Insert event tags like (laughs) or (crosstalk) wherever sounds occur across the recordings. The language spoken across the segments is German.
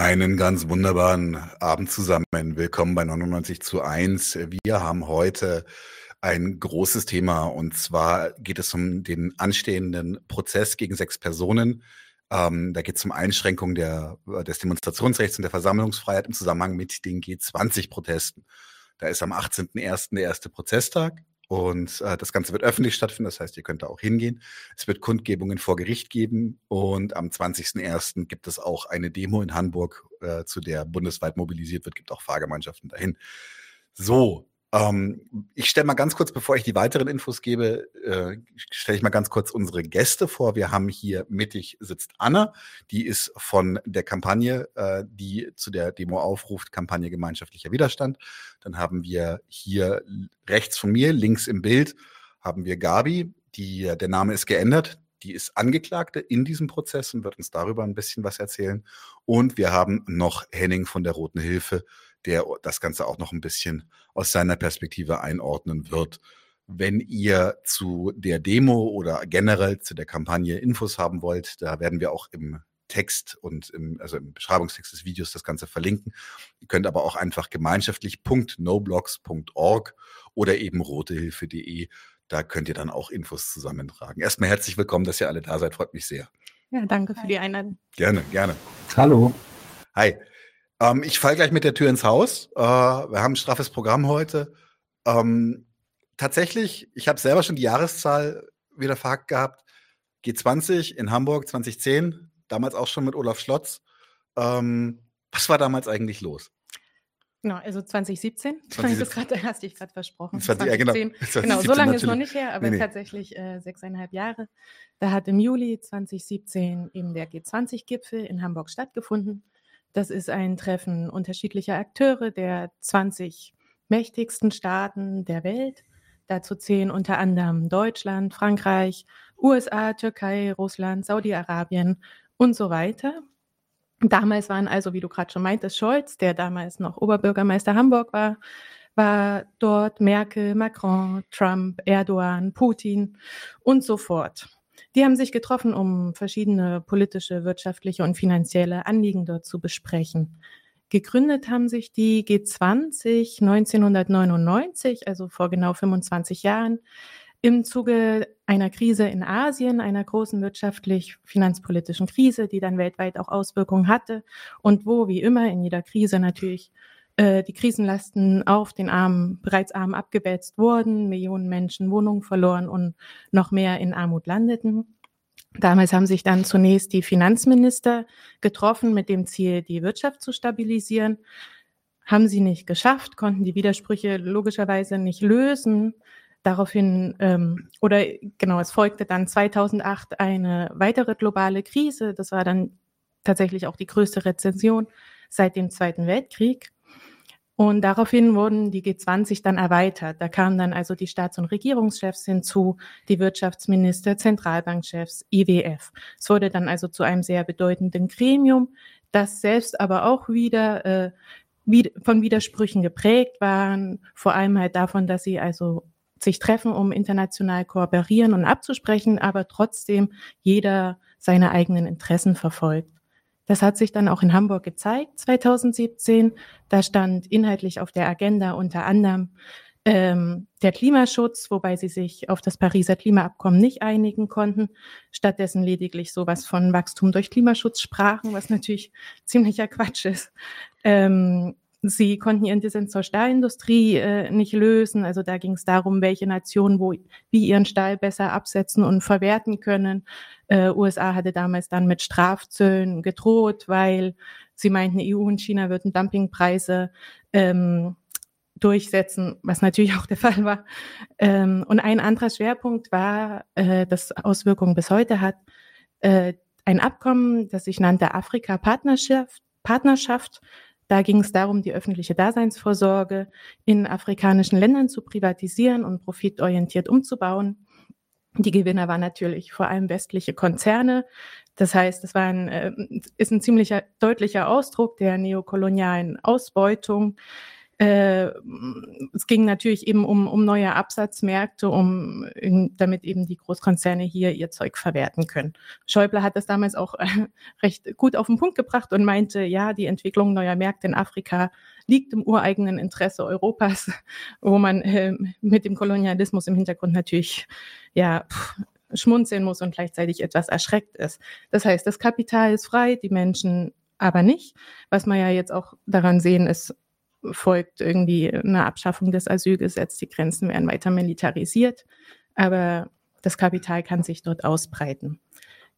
Einen ganz wunderbaren Abend zusammen. Willkommen bei 99 zu 1. Wir haben heute ein großes Thema und zwar geht es um den anstehenden Prozess gegen sechs Personen. Ähm, da geht es um Einschränkung der, des Demonstrationsrechts und der Versammlungsfreiheit im Zusammenhang mit den G20-Protesten. Da ist am 18.01. der erste Prozesstag. Und äh, das Ganze wird öffentlich stattfinden, das heißt, ihr könnt da auch hingehen. Es wird Kundgebungen vor Gericht geben und am 20.01. gibt es auch eine Demo in Hamburg, äh, zu der bundesweit mobilisiert wird, gibt auch Fahrgemeinschaften dahin. So, ähm, ich stelle mal ganz kurz, bevor ich die weiteren Infos gebe, äh, stelle ich mal ganz kurz unsere Gäste vor. Wir haben hier mittig sitzt Anna, die ist von der Kampagne, äh, die zu der Demo aufruft, Kampagne gemeinschaftlicher Widerstand. Dann haben wir hier rechts von mir, links im Bild, haben wir Gabi, die, der Name ist geändert, die ist Angeklagte in diesem Prozess und wird uns darüber ein bisschen was erzählen. Und wir haben noch Henning von der Roten Hilfe, der das Ganze auch noch ein bisschen aus seiner Perspektive einordnen wird. Wenn ihr zu der Demo oder generell zu der Kampagne Infos haben wollt, da werden wir auch im Text und im, also im Beschreibungstext des Videos das Ganze verlinken. Ihr könnt aber auch einfach gemeinschaftlich.noblogs.org oder eben rotehilfe.de. Da könnt ihr dann auch Infos zusammentragen. Erstmal herzlich willkommen, dass ihr alle da seid. Freut mich sehr. Ja, danke für die Einladung. Gerne, gerne. Hallo. Hi. Ähm, ich falle gleich mit der Tür ins Haus. Äh, wir haben ein straffes Programm heute. Ähm, tatsächlich, ich habe selber schon die Jahreszahl wieder verhackt gehabt. G20 in Hamburg 2010, damals auch schon mit Olaf Schlotz. Ähm, was war damals eigentlich los? Genau, also 2017. 2017. Das hast dich gerade versprochen. 20, 2010. Ja, genau. 2017, genau, so lange natürlich. ist noch nicht her, aber nee, nee. tatsächlich äh, sechseinhalb Jahre. Da hat im Juli 2017 eben der G20-Gipfel in Hamburg stattgefunden. Das ist ein Treffen unterschiedlicher Akteure der 20 mächtigsten Staaten der Welt. Dazu zählen unter anderem Deutschland, Frankreich, USA, Türkei, Russland, Saudi-Arabien und so weiter. Damals waren also, wie du gerade schon meintest, Scholz, der damals noch Oberbürgermeister Hamburg war, war dort Merkel, Macron, Trump, Erdogan, Putin und so fort. Die haben sich getroffen, um verschiedene politische, wirtschaftliche und finanzielle Anliegen dort zu besprechen. Gegründet haben sich die G20 1999, also vor genau 25 Jahren, im Zuge einer Krise in Asien, einer großen wirtschaftlich-finanzpolitischen Krise, die dann weltweit auch Auswirkungen hatte und wo, wie immer in jeder Krise natürlich, äh, die Krisenlasten auf den Armen, bereits Armen abgewälzt wurden, Millionen Menschen Wohnungen verloren und noch mehr in Armut landeten. Damals haben sich dann zunächst die Finanzminister getroffen mit dem Ziel, die Wirtschaft zu stabilisieren. Haben sie nicht geschafft, konnten die Widersprüche logischerweise nicht lösen. Daraufhin, ähm, oder genau, es folgte dann 2008 eine weitere globale Krise. Das war dann tatsächlich auch die größte Rezession seit dem Zweiten Weltkrieg. Und daraufhin wurden die G20 dann erweitert. Da kamen dann also die Staats- und Regierungschefs hinzu, die Wirtschaftsminister, Zentralbankchefs, IWF. Es wurde dann also zu einem sehr bedeutenden Gremium, das selbst aber auch wieder äh, von Widersprüchen geprägt waren, vor allem halt davon, dass sie also sich treffen, um international kooperieren und abzusprechen, aber trotzdem jeder seine eigenen Interessen verfolgt. Das hat sich dann auch in Hamburg gezeigt, 2017. Da stand inhaltlich auf der Agenda unter anderem ähm, der Klimaschutz, wobei sie sich auf das Pariser Klimaabkommen nicht einigen konnten, stattdessen lediglich sowas von Wachstum durch Klimaschutz sprachen, was natürlich ziemlicher Quatsch ist. Ähm, Sie konnten ihren Dissens zur Stahlindustrie äh, nicht lösen. Also da ging es darum, welche Nationen wo, wie ihren Stahl besser absetzen und verwerten können. Äh, USA hatte damals dann mit Strafzöllen gedroht, weil sie meinten, EU und China würden Dumpingpreise ähm, durchsetzen, was natürlich (laughs) auch der Fall war. Ähm, und ein anderer Schwerpunkt war, äh, das Auswirkungen bis heute hat, äh, ein Abkommen, das sich nannte Afrika-Partnerschaft. Partnerschaft da ging es darum, die öffentliche Daseinsvorsorge in afrikanischen Ländern zu privatisieren und profitorientiert umzubauen. Die Gewinner waren natürlich vor allem westliche Konzerne. Das heißt, es war ein, äh, ist ein ziemlicher deutlicher Ausdruck der neokolonialen Ausbeutung. Äh, es ging natürlich eben um, um neue Absatzmärkte, um damit eben die Großkonzerne hier ihr Zeug verwerten können. Schäuble hat das damals auch äh, (laughs) recht gut auf den Punkt gebracht und meinte, ja, die Entwicklung neuer Märkte in Afrika liegt im ureigenen Interesse Europas, (laughs) wo man äh, mit dem Kolonialismus im Hintergrund natürlich ja pff, schmunzeln muss und gleichzeitig etwas erschreckt ist. Das heißt, das Kapital ist frei, die Menschen aber nicht. Was man ja jetzt auch daran sehen, ist, folgt irgendwie eine Abschaffung des Asylgesetzes, die Grenzen werden weiter militarisiert, aber das Kapital kann sich dort ausbreiten.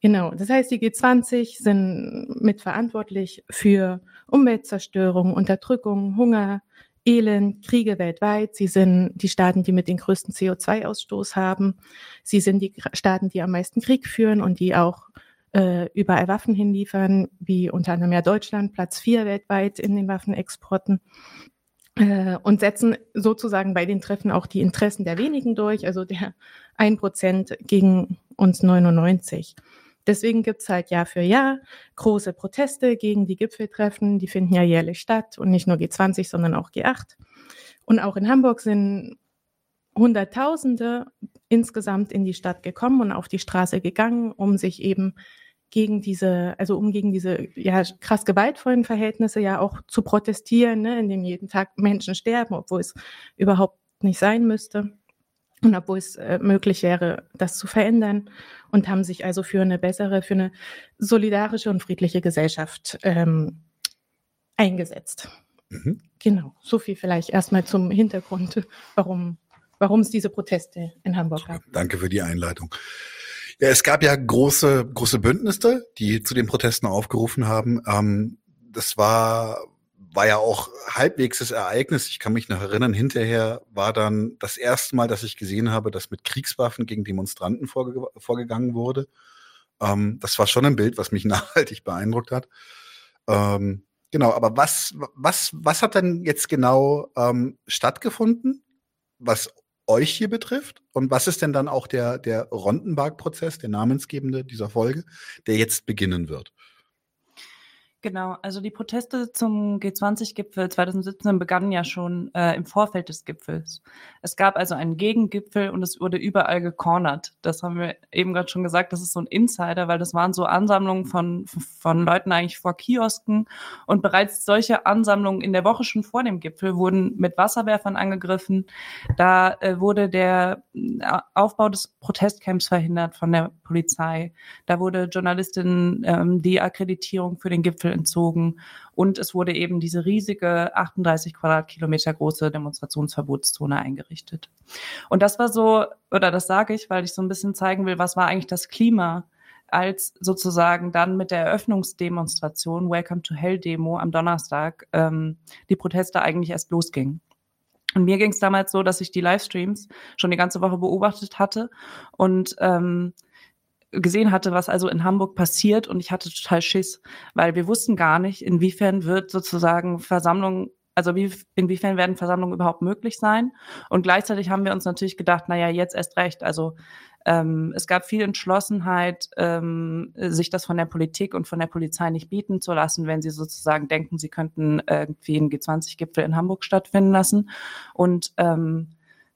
Genau, das heißt, die G20 sind mitverantwortlich für Umweltzerstörung, Unterdrückung, Hunger, Elend, Kriege weltweit. Sie sind die Staaten, die mit den größten CO2-Ausstoß haben. Sie sind die Staaten, die am meisten Krieg führen und die auch äh, überall Waffen hinliefern, wie unter anderem ja Deutschland, Platz vier weltweit in den Waffenexporten. Äh, und setzen sozusagen bei den Treffen auch die Interessen der wenigen durch, also der ein Prozent gegen uns 99. Deswegen gibt's halt Jahr für Jahr große Proteste gegen die Gipfeltreffen. Die finden ja jährlich statt und nicht nur G20, sondern auch G8. Und auch in Hamburg sind Hunderttausende insgesamt in die Stadt gekommen und auf die Straße gegangen, um sich eben gegen diese, also um gegen diese ja krass gewaltvollen Verhältnisse ja auch zu protestieren, ne, in dem jeden Tag Menschen sterben, obwohl es überhaupt nicht sein müsste und obwohl es äh, möglich wäre, das zu verändern und haben sich also für eine bessere, für eine solidarische und friedliche Gesellschaft ähm, eingesetzt. Mhm. Genau, so viel vielleicht erstmal zum Hintergrund, warum, warum es diese Proteste in Hamburg gab. Danke für die Einleitung. Ja, es gab ja große, große Bündnisse, die zu den Protesten aufgerufen haben. Ähm, das war war ja auch halbwegs das Ereignis. Ich kann mich noch erinnern, hinterher war dann das erste Mal, dass ich gesehen habe, dass mit Kriegswaffen gegen Demonstranten vorge vorgegangen wurde. Ähm, das war schon ein Bild, was mich (laughs) nachhaltig beeindruckt hat. Ähm, genau, aber was, was, was hat denn jetzt genau ähm, stattgefunden, was euch hier betrifft? Und was ist denn dann auch der, der Rondenberg-Prozess, der namensgebende dieser Folge, der jetzt beginnen wird? Genau, also die Proteste zum G20-Gipfel 2017 begannen ja schon äh, im Vorfeld des Gipfels. Es gab also einen Gegengipfel und es wurde überall gecornert. Das haben wir eben gerade schon gesagt, das ist so ein Insider, weil das waren so Ansammlungen von, von Leuten eigentlich vor Kiosken und bereits solche Ansammlungen in der Woche schon vor dem Gipfel wurden mit Wasserwerfern angegriffen. Da äh, wurde der äh, Aufbau des Protestcamps verhindert von der Polizei. Da wurde Journalistin ähm, die Akkreditierung für den Gipfel entzogen und es wurde eben diese riesige 38 Quadratkilometer große Demonstrationsverbotszone eingerichtet. Und das war so, oder das sage ich, weil ich so ein bisschen zeigen will, was war eigentlich das Klima als sozusagen dann mit der Eröffnungsdemonstration, Welcome to Hell Demo am Donnerstag, ähm, die Proteste eigentlich erst losgingen. Und mir ging es damals so, dass ich die Livestreams schon die ganze Woche beobachtet hatte und ähm, gesehen hatte, was also in Hamburg passiert und ich hatte total Schiss, weil wir wussten gar nicht, inwiefern wird sozusagen Versammlung, also wie, inwiefern werden Versammlungen überhaupt möglich sein. Und gleichzeitig haben wir uns natürlich gedacht, naja, jetzt erst recht. Also ähm, es gab viel Entschlossenheit, ähm, sich das von der Politik und von der Polizei nicht bieten zu lassen, wenn sie sozusagen denken, sie könnten irgendwie einen G20-Gipfel in Hamburg stattfinden lassen. Und ähm,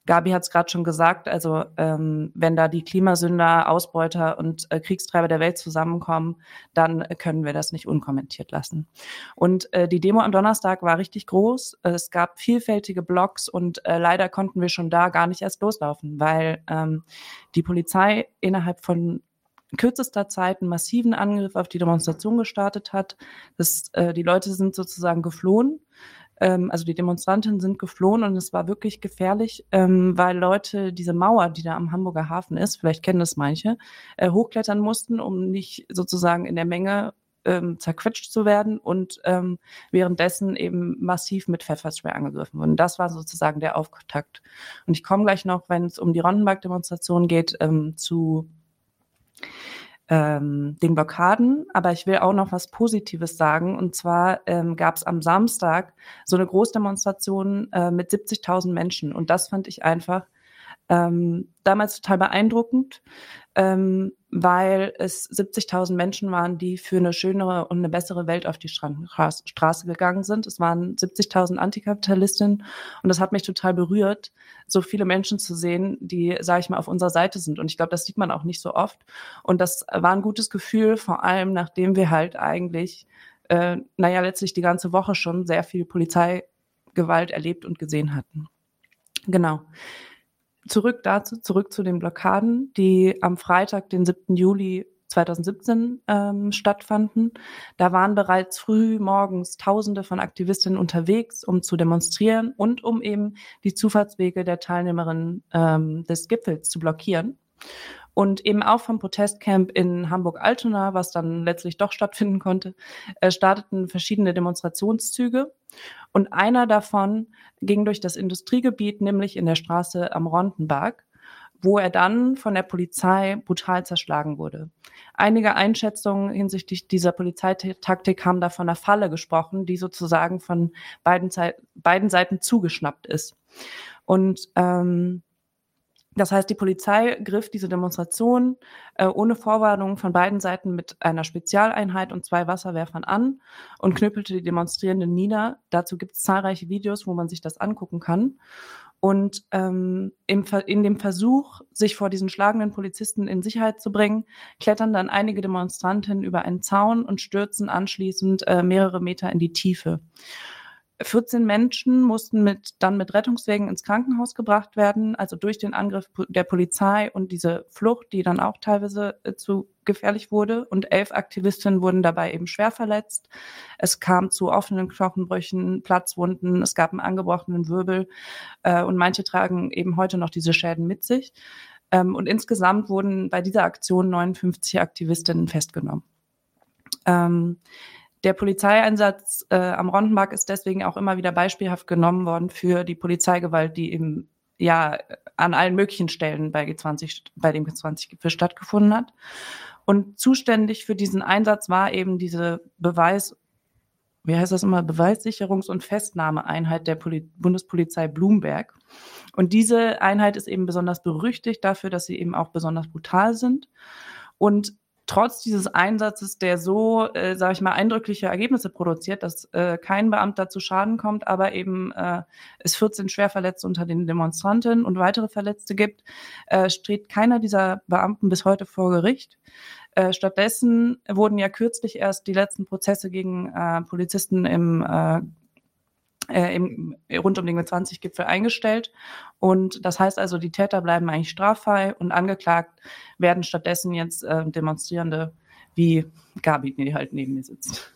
Gabi hat es gerade schon gesagt, also ähm, wenn da die Klimasünder, Ausbeuter und äh, Kriegstreiber der Welt zusammenkommen, dann können wir das nicht unkommentiert lassen. Und äh, die Demo am Donnerstag war richtig groß. Es gab vielfältige Blogs und äh, leider konnten wir schon da gar nicht erst loslaufen, weil ähm, die Polizei innerhalb von kürzester Zeit einen massiven Angriff auf die Demonstration gestartet hat. Das, äh, die Leute sind sozusagen geflohen ähm, also die Demonstranten sind geflohen und es war wirklich gefährlich, ähm, weil Leute diese Mauer, die da am Hamburger Hafen ist, vielleicht kennen das manche, äh, hochklettern mussten, um nicht sozusagen in der Menge ähm, zerquetscht zu werden und ähm, währenddessen eben massiv mit Pfefferspray angegriffen wurden. Das war sozusagen der Auftakt. Und ich komme gleich noch, wenn es um die Rondenberg-Demonstration geht, ähm, zu ähm, den Blockaden. Aber ich will auch noch was Positives sagen. Und zwar ähm, gab es am Samstag so eine Großdemonstration äh, mit 70.000 Menschen. Und das fand ich einfach Ähm, damals total beeindruckend, ähm, weil es 70.000 Menschen waren, die für eine schönere und eine bessere Welt auf die Straße gegangen sind. Es waren 70.000 Antikapitalistinnen und das hat mich total berührt, so viele Menschen zu sehen, die, sage ich mal, auf unserer Seite sind. Und ich glaube, das sieht man auch nicht so oft. Und das war ein gutes Gefühl, vor allem nachdem wir halt eigentlich, äh, naja, letztlich die ganze Woche schon sehr viel Polizeigewalt erlebt und gesehen hatten. Genau zurück dazu, zurück zu den Blockaden, die am Freitag, den 7. Juli 2017 ähm, stattfanden. Da waren bereits früh morgens Tausende von Aktivistinnen unterwegs, um zu demonstrieren und um eben die Zufahrtswege der Teilnehmerinnen ähm, des Gipfels zu blockieren. Und eben auch vom Protestcamp in Hamburg-Altona, was dann letztlich doch stattfinden konnte, äh, starteten verschiedene Demonstrationszüge. Und einer davon ging durch das Industriegebiet, nämlich in der Straße am Rondenberg, wo er dann von der Polizei brutal zerschlagen wurde. Einige Einschätzungen hinsichtlich dieser Polizeitaktik haben da von einer Falle gesprochen, die sozusagen von beiden, beiden Seiten zugeschnappt ist. Und ähm, das heißt, die Polizei griff diese Demonstration äh, ohne Vorwarnung von beiden Seiten mit einer Spezialeinheit und zwei Wasserwerfern an und knüppelte die Demonstrierenden nieder. Dazu gibt es zahlreiche Videos, wo man sich das angucken kann. Und ähm, im, in dem Versuch, sich vor diesen schlagenden Polizisten in Sicherheit zu bringen, klettern dann einige Demonstranten über einen Zaun und stürzen anschließend äh, mehrere Meter in die Tiefe. 14 Menschen mussten mit, dann mit Rettungswegen ins Krankenhaus gebracht werden, also durch den Angriff der Polizei und diese Flucht, die dann auch teilweise äh, zu gefährlich wurde. Und elf Aktivistinnen wurden dabei eben schwer verletzt. Es kam zu offenen Knochenbrüchen, Platzwunden, es gab einen angebrochenen Wirbel äh, und manche tragen eben heute noch diese Schäden mit sich. Ähm, und insgesamt wurden bei dieser Aktion 59 Aktivistinnen festgenommen. Ähm, der Polizeieinsatz äh, am Rondenberg ist deswegen auch immer wieder beispielhaft genommen worden für die Polizeigewalt, die eben ja an allen möglichen Stellen bei G20, bei dem G20-Gipfel stattgefunden hat. Und zuständig für diesen Einsatz war eben diese Beweis, wie heißt das immer, Beweissicherungs- und Festnahmeeinheit der Poli Bundespolizei Blumberg. Und diese Einheit ist eben besonders berüchtigt dafür, dass sie eben auch besonders brutal sind. Und trotz dieses Einsatzes, der so, äh, sage ich mal, eindrückliche Ergebnisse produziert, dass äh, kein Beamter zu Schaden kommt, aber eben äh, es 14 Schwerverletzte unter den Demonstranten und weitere Verletzte gibt, äh, strebt keiner dieser Beamten bis heute vor Gericht. Äh, stattdessen wurden ja kürzlich erst die letzten Prozesse gegen äh, Polizisten im äh, äh, im, rund um den G20-Gipfel eingestellt. Und das heißt also, die Täter bleiben eigentlich straffrei und angeklagt werden stattdessen jetzt äh, Demonstrierende wie Gabi, die halt neben mir sitzt.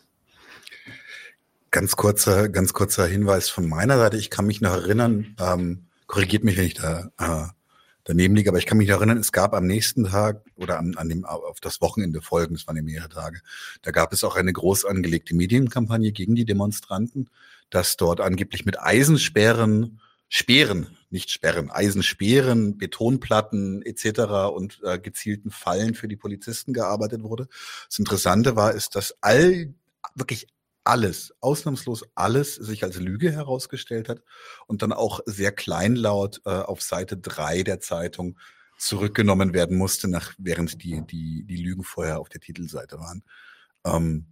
Ganz kurzer, ganz kurzer Hinweis von meiner Seite. Ich kann mich noch erinnern, ähm, korrigiert mich, wenn ich da äh, daneben liege, aber ich kann mich noch erinnern, es gab am nächsten Tag oder an, an dem, auf das Wochenende folgen, es waren ja mehrere Tage, da gab es auch eine groß angelegte Medienkampagne gegen die Demonstranten dass dort angeblich mit Eisensperren, Speeren, nicht Sperren, Eisensperren, Betonplatten etc. und äh, gezielten Fallen für die Polizisten gearbeitet wurde. Das Interessante war, ist, dass all, wirklich alles, ausnahmslos alles sich als Lüge herausgestellt hat und dann auch sehr kleinlaut äh, auf Seite drei der Zeitung zurückgenommen werden musste, nach, während die, die, die Lügen vorher auf der Titelseite waren. Ähm,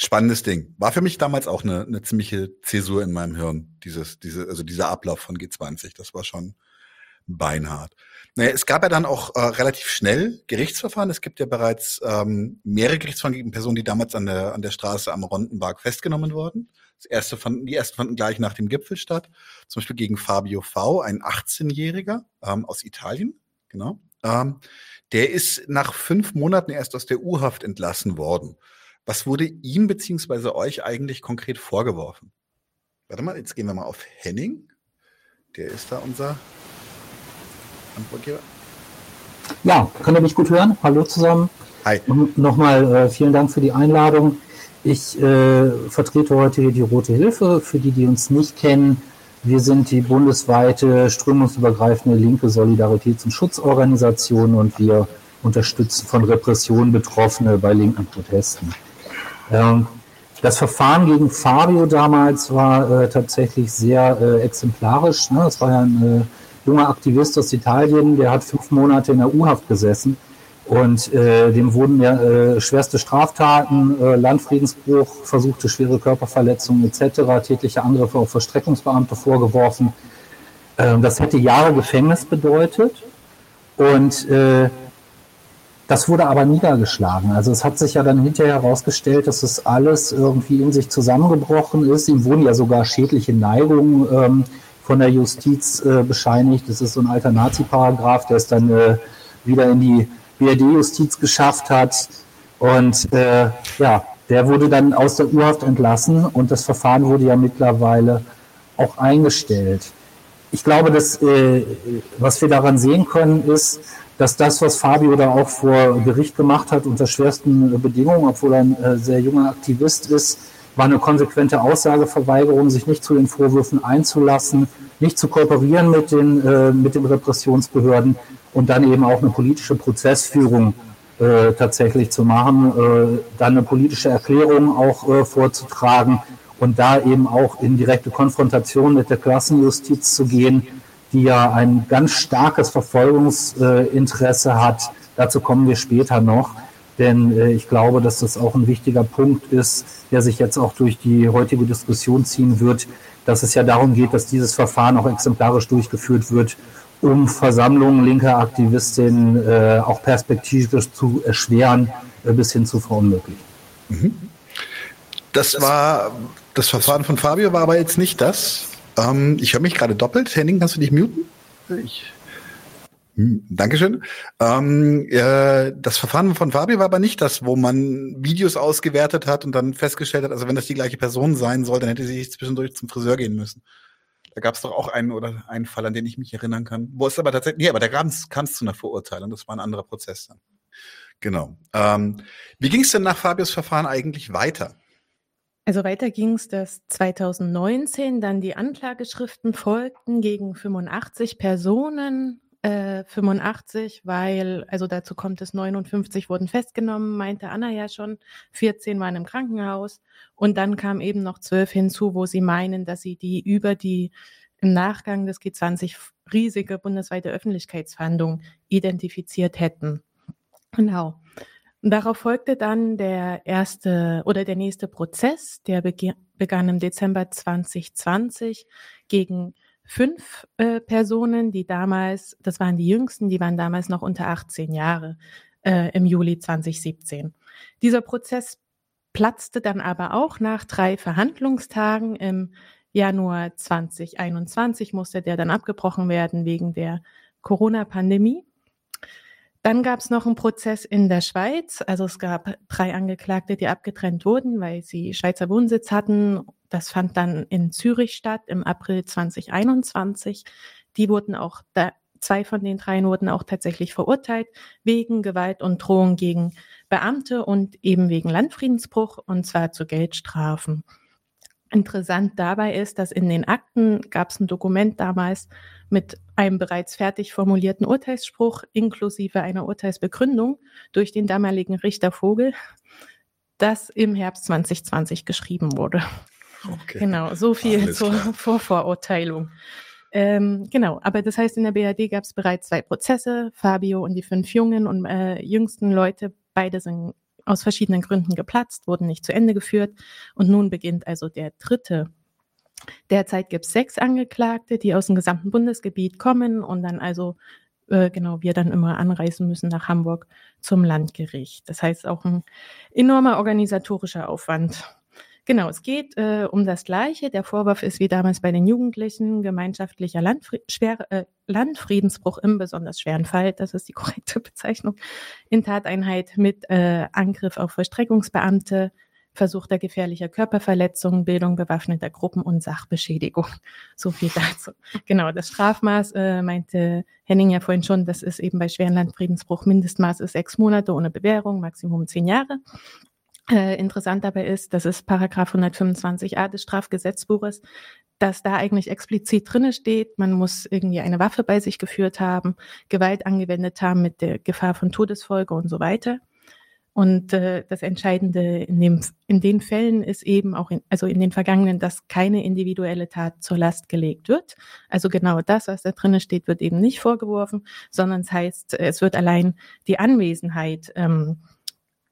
spannendes Ding. War für mich damals auch eine, eine ziemliche Zäsur in meinem Hirn, dieses, diese, also dieser Ablauf von G20. Das war schon beinhart. Naja, es gab ja dann auch äh, relativ schnell Gerichtsverfahren. Es gibt ja bereits ähm, mehrere Gerichtsverfahren gegen Personen, die damals an der, an der Straße am Rondenberg festgenommen wurden. Das erste fanden, die ersten fanden gleich nach dem Gipfel statt. Zum Beispiel gegen Fabio V., ein 18-Jähriger ähm, aus Italien. Genau. Ähm, der ist nach fünf Monaten erst aus der U-Haft entlassen worden. Was wurde ihm beziehungsweise euch eigentlich konkret vorgeworfen? Warte mal, jetzt gehen wir mal auf Henning. Der ist da unser Antwortgeber. Ja, könnt ihr mich gut hören? Hallo zusammen. Hi. Nochmal äh, vielen Dank für die Einladung. Ich äh, vertrete heute hier die Rote Hilfe. Für die, die uns nicht kennen, wir sind die bundesweite strömungsübergreifende linke Solidaritäts- und Schutzorganisation und wir unterstützen von Repressionen Betroffene bei linken Protesten. Ähm, das Verfahren gegen Fabio damals war äh, tatsächlich sehr äh, exemplarisch. Ne? Das war ja ein junger Aktivist aus Italien, der hat fünf Monate in der U-Haft gesessen und äh, dem wurden ja äh, schwerste Straftaten, äh, Landfriedensbruch, versuchte schwere Körperverletzungen etc., tätliche Angriffe auf Verstreckungsbeamte vorgeworfen. Äh, das hätte Jahre Gefängnis bedeutet. Und äh, das wurde aber niedergeschlagen. Also es hat sich ja dann hinterher herausgestellt, dass es alles irgendwie in sich zusammengebrochen ist. Ihm wurden ja sogar schädliche Neigungen ähm, von der Justiz äh, bescheinigt. Das ist so ein alter Nazi-Paragraph, der es dann äh, wieder in die BRD-Justiz geschafft hat. Und äh, ja, der wurde dann aus der Urhaft entlassen und das Verfahren wurde ja mittlerweile auch eingestellt. Ich glaube, dass, äh, was wir daran sehen können, ist, dass das, was Fabio da auch vor Gericht gemacht hat, unter schwersten Bedingungen, obwohl er ein äh, sehr junger Aktivist ist, war eine konsequente Aussageverweigerung, sich nicht zu den Vorwürfen einzulassen, nicht zu kooperieren mit den, äh, mit den Repressionsbehörden und dann eben auch eine politische Prozessführung äh, tatsächlich zu machen, äh, dann eine politische Erklärung auch äh, vorzutragen und da eben auch in direkte Konfrontation mit der Klassenjustiz zu gehen, die ja ein ganz starkes Verfolgungsinteresse hat. Dazu kommen wir später noch. Denn äh, ich glaube, dass das auch ein wichtiger Punkt ist, der sich jetzt auch durch die heutige Diskussion ziehen wird, dass es ja darum geht, dass dieses Verfahren auch exemplarisch durchgeführt wird, um Versammlungen linker Aktivistinnen äh, auch perspektivisch zu erschweren äh, bis hin zu verunmöglichen. Mhm. Das war das Verfahren von Fabio war aber jetzt nicht das. Ähm, ich höre mich gerade doppelt. Henning, kannst du dich muten? Ich hm, Dankeschön. Ähm, äh, das Verfahren von Fabio war aber nicht das, wo man Videos ausgewertet hat und dann festgestellt hat, also wenn das die gleiche Person sein soll, dann hätte sie zwischendurch zum Friseur gehen müssen. Da gab es doch auch einen oder einen Fall, an den ich mich erinnern kann. Wo es aber tatsächlich, nee, aber da kam es zu einer Verurteilung. Das war ein anderer Prozess dann. Genau. Ähm, wie ging es denn nach Fabios Verfahren eigentlich weiter? Also weiter ging es, dass 2019 dann die Anklageschriften folgten gegen 85 Personen, äh, 85, weil, also dazu kommt es, 59 wurden festgenommen, meinte Anna ja schon, 14 waren im Krankenhaus und dann kam eben noch 12 hinzu, wo sie meinen, dass sie die über die im Nachgang des G20 riesige bundesweite Öffentlichkeitsverhandlung identifiziert hätten. Genau. Und darauf folgte dann der erste oder der nächste Prozess, der begann im Dezember 2020 gegen fünf äh, Personen, die damals, das waren die jüngsten, die waren damals noch unter 18 Jahre äh, im Juli 2017. Dieser Prozess platzte dann aber auch nach drei Verhandlungstagen im Januar 2021 musste der dann abgebrochen werden wegen der Corona-Pandemie. Dann gab es noch einen Prozess in der Schweiz. Also es gab drei Angeklagte, die abgetrennt wurden, weil sie Schweizer Wohnsitz hatten. Das fand dann in Zürich statt im April 2021. Die wurden auch, da, zwei von den dreien wurden auch tatsächlich verurteilt wegen Gewalt und Drohung gegen Beamte und eben wegen Landfriedensbruch und zwar zu Geldstrafen. Interessant dabei ist, dass in den Akten gab es ein Dokument damals mit einem bereits fertig formulierten Urteilsspruch inklusive einer Urteilsbegründung durch den damaligen Richter Vogel, das im Herbst 2020 geschrieben wurde. Okay. Genau, so viel Alles zur klar. Vorvorurteilung. Ähm, genau, aber das heißt, in der BRD gab es bereits zwei Prozesse, Fabio und die fünf jungen und äh, jüngsten Leute, beide sind aus verschiedenen Gründen geplatzt, wurden nicht zu Ende geführt. Und nun beginnt also der dritte. Derzeit gibt es sechs Angeklagte, die aus dem gesamten Bundesgebiet kommen und dann also, äh, genau, wir dann immer anreisen müssen nach Hamburg zum Landgericht. Das heißt auch ein enormer organisatorischer Aufwand. Genau, es geht äh, um das Gleiche. Der Vorwurf ist wie damals bei den Jugendlichen gemeinschaftlicher Landfri schwer, äh, Landfriedensbruch im besonders schweren Fall, das ist die (laughs) korrekte Bezeichnung, in Tateinheit mit äh, Angriff auf Vollstreckungsbeamte, versuchter gefährlicher Körperverletzung, Bildung bewaffneter Gruppen und Sachbeschädigung. (laughs) So viel dazu. Genau, das Strafmaß äh, meinte Henning ja vorhin schon, das ist eben bei schweren Landfriedensbruch Mindestmaß ist sechs Monate ohne Bewährung, Maximum zehn Jahre. Äh, interessant dabei ist, das ist Paragraph 125a des Strafgesetzbuches, dass da eigentlich explizit drinne steht, man muss irgendwie eine Waffe bei sich geführt haben, Gewalt angewendet haben mit der Gefahr von Todesfolge und so weiter. Und äh, das Entscheidende in, dem, in den Fällen ist eben auch, in, also in den vergangenen, dass keine individuelle Tat zur Last gelegt wird. Also genau das, was da drinnen steht, wird eben nicht vorgeworfen, sondern es heißt, es wird allein die Anwesenheit ähm,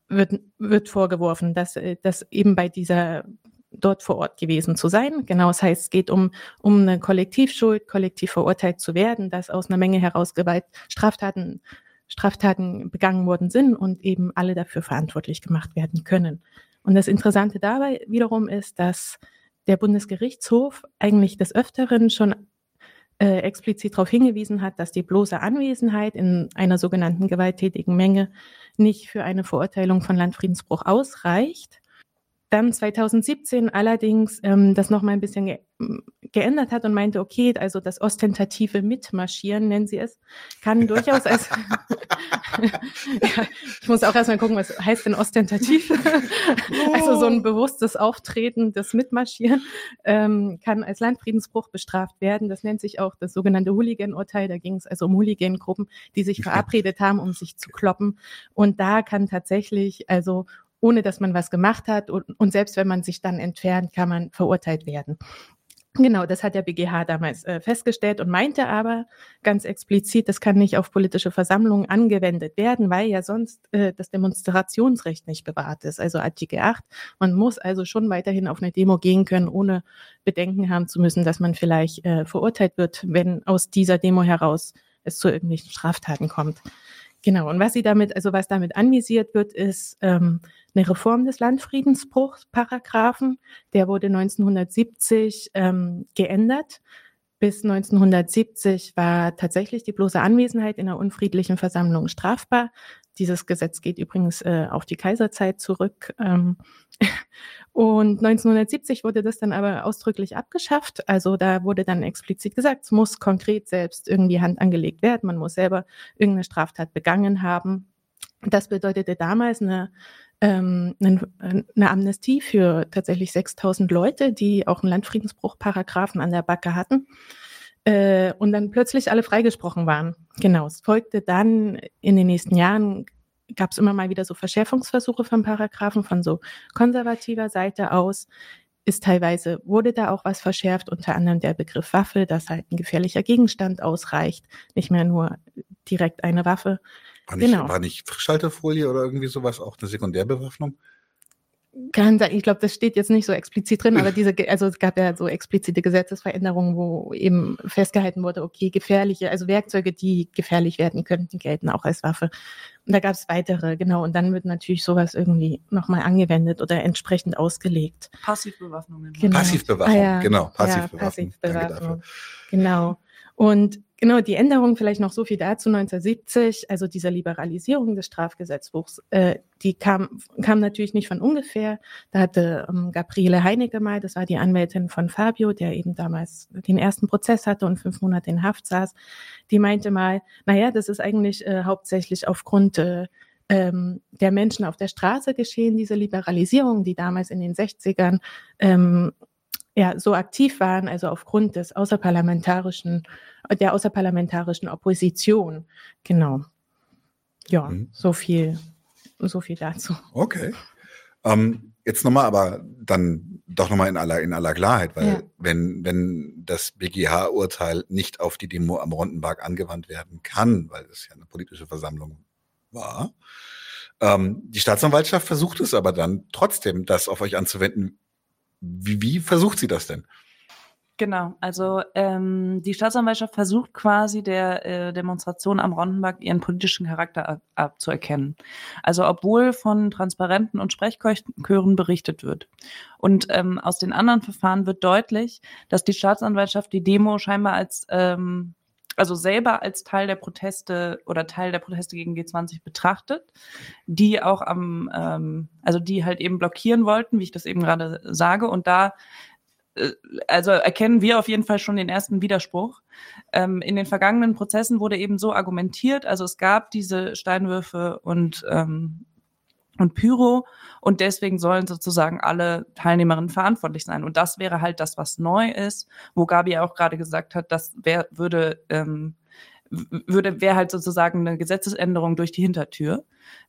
wird, wird vorgeworfen, dass, äh, dass eben bei dieser dort vor Ort gewesen zu sein. Genau, das heißt, es geht um, um eine Kollektivschuld, kollektiv verurteilt zu werden, dass aus einer Menge heraus Gewalt, Straftaten Straftaten begangen worden sind und eben alle dafür verantwortlich gemacht werden können. Und das Interessante dabei wiederum ist, dass der Bundesgerichtshof eigentlich des Öfteren schon äh, explizit darauf hingewiesen hat, dass die bloße Anwesenheit in einer sogenannten gewalttätigen Menge nicht für eine Verurteilung von Landfriedensbruch ausreicht, dann 2017 allerdings ähm, das nochmal ein bisschen geändert hat und meinte, okay, also das ostentative Mitmarschieren, nennen sie es, kann durchaus als, (laughs) (laughs) ja, ich muss auch erstmal gucken, was heißt denn ostentativ? also so ein bewusstes Auftreten, das Mitmarschieren, ähm, kann als Landfriedensbruch bestraft werden. Das nennt sich auch das sogenannte Hooligan-Urteil. Da ging es also um Hooligan-Gruppen, die sich verabredet haben, um sich zu kloppen. Und da kann tatsächlich also ohne dass man was gemacht hat. Und, und selbst wenn man sich dann entfernt, kann man verurteilt werden. Genau, das hat der BGH damals äh, festgestellt und meinte aber ganz explizit, das kann nicht auf politische Versammlungen angewendet werden, weil ja sonst äh, das Demonstrationsrecht nicht bewahrt ist. Also Artikel 8. Man muss also schon weiterhin auf eine Demo gehen können, ohne Bedenken haben zu müssen, dass man vielleicht äh, verurteilt wird, wenn aus dieser Demo heraus es zu irgendwelchen Straftaten kommt. Genau, und was sie damit, also was damit anvisiert wird, ist ähm, eine Reform des Landfriedensbruchsparagraphen. Der wurde 1970 ähm, geändert. Bis 1970 war tatsächlich die bloße Anwesenheit in einer unfriedlichen Versammlung strafbar. Dieses Gesetz geht übrigens äh, auf die Kaiserzeit zurück. Ähm, (laughs) und 1970 wurde das dann aber ausdrücklich abgeschafft. Also da wurde dann explizit gesagt, es muss konkret selbst irgendwie Hand angelegt werden. Man muss selber irgendeine Straftat begangen haben. Das bedeutete damals eine, ähm, eine, Amnestie für tatsächlich 6000 Leute, die auch einen Landfriedensbruchparagraphen an der Backe hatten äh, und dann plötzlich alle freigesprochen waren. Genau, es folgte dann in den nächsten Jahren gab es immer mal wieder so Verschärfungsversuche von Paragraphen von so konservativer Seite aus. Ist teilweise, wurde da auch was verschärft, unter anderem der Begriff Waffe, dass halt ein gefährlicher Gegenstand ausreicht, nicht mehr nur direkt eine Waffe. War nicht, genau. war nicht Frischhaltefolie oder irgendwie sowas auch eine Sekundärbewaffnung? Kann sein, ich glaube, das steht jetzt nicht so explizit drin, aber diese, also es gab ja so explizite Gesetzesveränderungen, wo eben festgehalten wurde, okay, gefährliche, also Werkzeuge, die gefährlich werden könnten, gelten auch als Waffe. Und da gab es weitere, genau. Und dann wird natürlich sowas irgendwie nochmal angewendet oder entsprechend ausgelegt. Passivbewaffnungen. Genau. Passivbewaffnung, ah, ja. genau. Passivbewaffnung. Ja, Passivbewaffnung. Genau. Und genau, die Änderung vielleicht noch so viel dazu 1970, also diese Liberalisierung des Strafgesetzbuchs, äh, die kam, kam natürlich nicht von ungefähr. Da hatte ähm, Gabriele Heinecke mal, das war die Anwältin von Fabio, der eben damals den ersten Prozess hatte und fünf Monate in Haft saß, die meinte mal, naja, das ist eigentlich äh, hauptsächlich aufgrund äh, ähm, der Menschen auf der Straße geschehen, diese Liberalisierung, die damals in den 60ern ähm, ja, so aktiv waren, also aufgrund des außerparlamentarischen, der außerparlamentarischen Opposition. Genau. Ja, mhm. so viel, so viel dazu. Okay. Ähm, jetzt nochmal, aber dann doch nochmal in aller, in aller Klarheit, weil ja. wenn, wenn das BGH-Urteil nicht auf die Demo am Rondenberg angewandt werden kann, weil es ja eine politische Versammlung war, ähm, die Staatsanwaltschaft versucht es aber dann trotzdem, das auf euch anzuwenden. Wie, wie versucht sie das denn? Genau, also ähm, die Staatsanwaltschaft versucht quasi der äh, Demonstration am Rondenberg ihren politischen Charakter abzuerkennen. Also obwohl von Transparenten und Sprechchören berichtet wird. Und ähm, aus den anderen Verfahren wird deutlich, dass die Staatsanwaltschaft die Demo scheinbar als ähm, also selber als Teil der Proteste oder Teil der Proteste gegen G20 betrachtet, die auch am, ähm, also die halt eben blockieren wollten, wie ich das eben gerade sage. Und da äh, also erkennen wir auf jeden Fall schon den ersten Widerspruch. Ähm, in den vergangenen Prozessen wurde eben so argumentiert, also es gab diese Steinwürfe und ähm, und Pyro und deswegen sollen sozusagen alle Teilnehmerinnen verantwortlich sein. Und das wäre halt das, was neu ist, wo Gabi auch gerade gesagt hat, das wär, würde ähm, würde wäre halt sozusagen eine Gesetzesänderung durch die Hintertür,